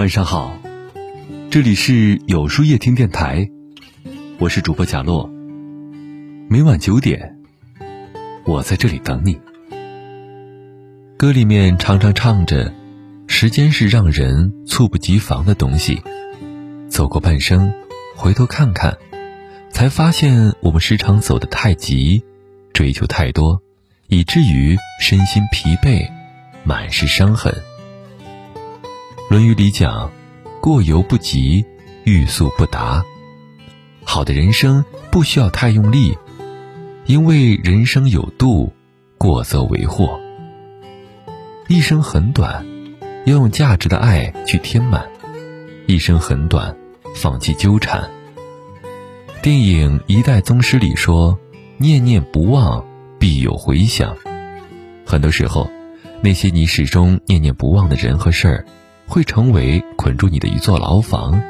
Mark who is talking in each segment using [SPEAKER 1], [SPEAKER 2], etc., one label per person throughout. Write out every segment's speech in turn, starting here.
[SPEAKER 1] 晚上好，这里是有书夜听电台，我是主播贾洛。每晚九点，我在这里等你。歌里面常常唱着：“时间是让人猝不及防的东西。”走过半生，回头看看，才发现我们时常走得太急，追求太多，以至于身心疲惫，满是伤痕。《论语》里讲：“过犹不及，欲速不达。”好的人生不需要太用力，因为人生有度，过则为祸。一生很短，要用价值的爱去填满；一生很短，放弃纠缠。电影《一代宗师》里说：“念念不忘，必有回响。”很多时候，那些你始终念念不忘的人和事儿。会成为捆住你的一座牢房，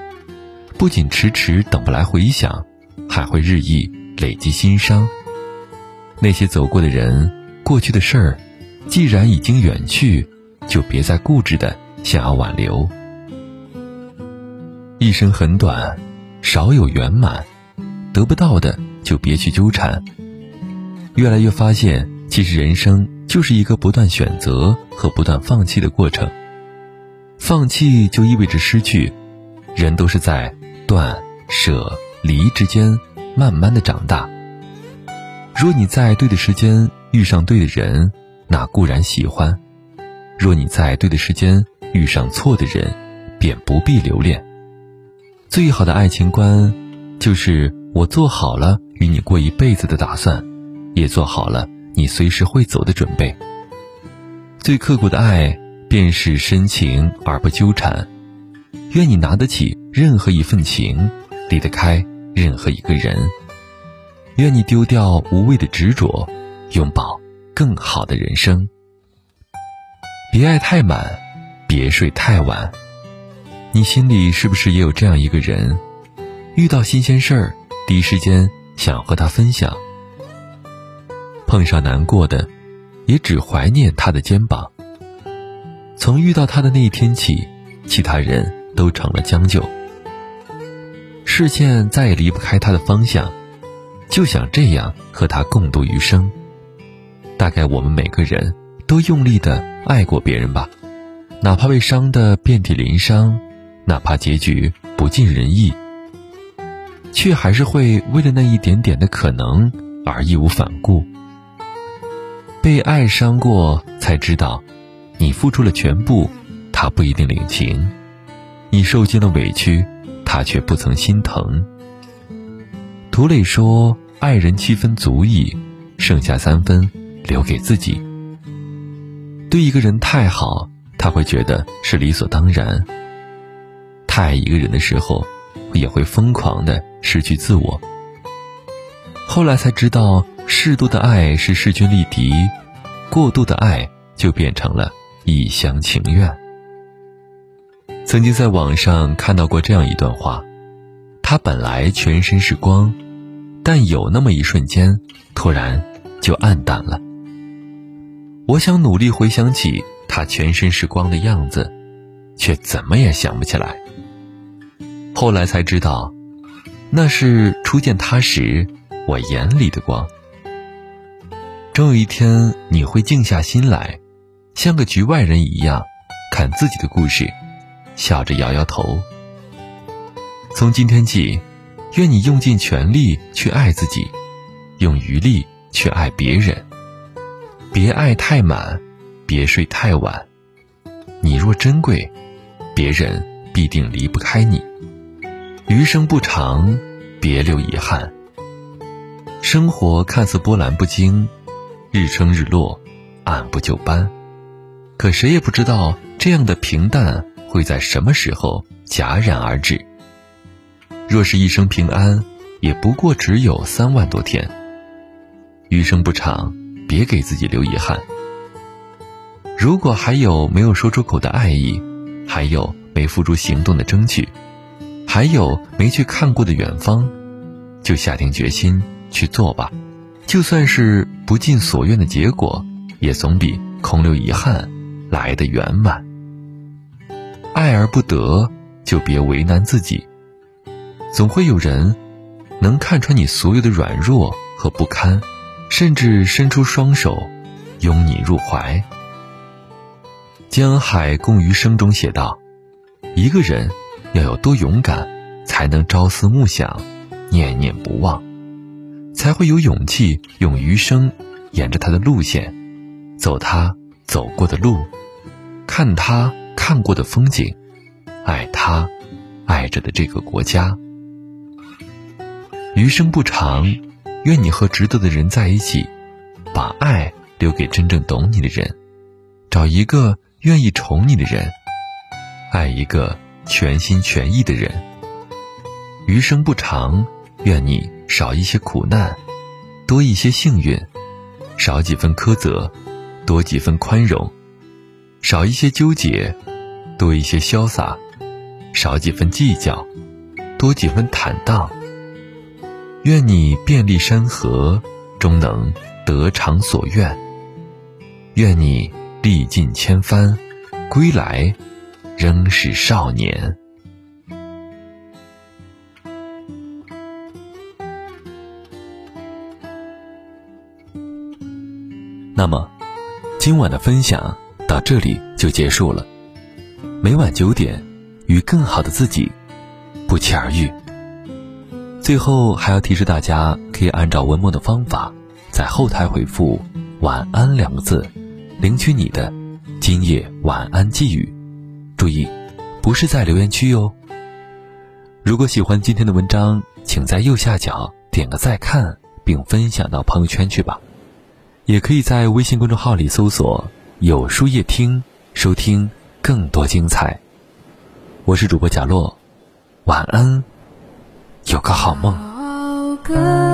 [SPEAKER 1] 不仅迟迟等不来回响，还会日益累积心伤。那些走过的人、过去的事儿，既然已经远去，就别再固执的想要挽留。一生很短，少有圆满，得不到的就别去纠缠。越来越发现，其实人生就是一个不断选择和不断放弃的过程。放弃就意味着失去，人都是在断舍离之间慢慢的长大。若你在对的时间遇上对的人，那固然喜欢；若你在对的时间遇上错的人，便不必留恋。最好的爱情观，就是我做好了与你过一辈子的打算，也做好了你随时会走的准备。最刻骨的爱。便是深情而不纠缠，愿你拿得起任何一份情，离得开任何一个人。愿你丢掉无谓的执着，拥抱更好的人生。别爱太满，别睡太晚。你心里是不是也有这样一个人？遇到新鲜事儿，第一时间想和他分享；碰上难过的，也只怀念他的肩膀。从遇到他的那一天起，其他人都成了将就。视线再也离不开他的方向，就想这样和他共度余生。大概我们每个人都用力的爱过别人吧，哪怕被伤得遍体鳞伤，哪怕结局不尽人意，却还是会为了那一点点的可能而义无反顾。被爱伤过，才知道。你付出了全部，他不一定领情；你受尽了委屈，他却不曾心疼。涂磊说：“爱人七分足矣，剩下三分留给自己。”对一个人太好，他会觉得是理所当然；太爱一个人的时候，也会疯狂的失去自我。后来才知道，适度的爱是势均力敌，过度的爱就变成了。一厢情愿。曾经在网上看到过这样一段话：他本来全身是光，但有那么一瞬间，突然就暗淡了。我想努力回想起他全身是光的样子，却怎么也想不起来。后来才知道，那是初见他时我眼里的光。终有一天，你会静下心来。像个局外人一样，看自己的故事，笑着摇摇头。从今天起，愿你用尽全力去爱自己，用余力去爱别人。别爱太满，别睡太晚。你若珍贵，别人必定离不开你。余生不长，别留遗憾。生活看似波澜不惊，日升日落，按部就班。可谁也不知道，这样的平淡会在什么时候戛然而止。若是一生平安，也不过只有三万多天。余生不长，别给自己留遗憾。如果还有没有说出口的爱意，还有没付诸行动的争取，还有没去看过的远方，就下定决心去做吧。就算是不尽所愿的结果，也总比空留遗憾。来的圆满。爱而不得，就别为难自己。总会有人能看穿你所有的软弱和不堪，甚至伸出双手拥你入怀。江海共余生中写道：“一个人要有多勇敢，才能朝思暮想，念念不忘，才会有勇气用余生沿着他的路线，走他走过的路，看他看过的风景，爱他爱着的这个国家。余生不长，愿你和值得的人在一起，把爱留给真正懂你的人，找一个。”愿意宠你的人，爱一个全心全意的人。余生不长，愿你少一些苦难，多一些幸运；少几分苛责，多几分宽容；少一些纠结，多一些潇洒；少几分计较，多几分坦荡。愿你遍历山河，终能得偿所愿。愿你。历尽千帆，归来仍是少年。那么，今晚的分享到这里就结束了。每晚九点，与更好的自己不期而遇。最后还要提示大家，可以按照文末的方法，在后台回复“晚安”两个字。领取你的今夜晚安寄语，注意，不是在留言区哟。如果喜欢今天的文章，请在右下角点个再看，并分享到朋友圈去吧。也可以在微信公众号里搜索“有书夜听”，收听更多精彩。我是主播贾洛，晚安，有个好梦。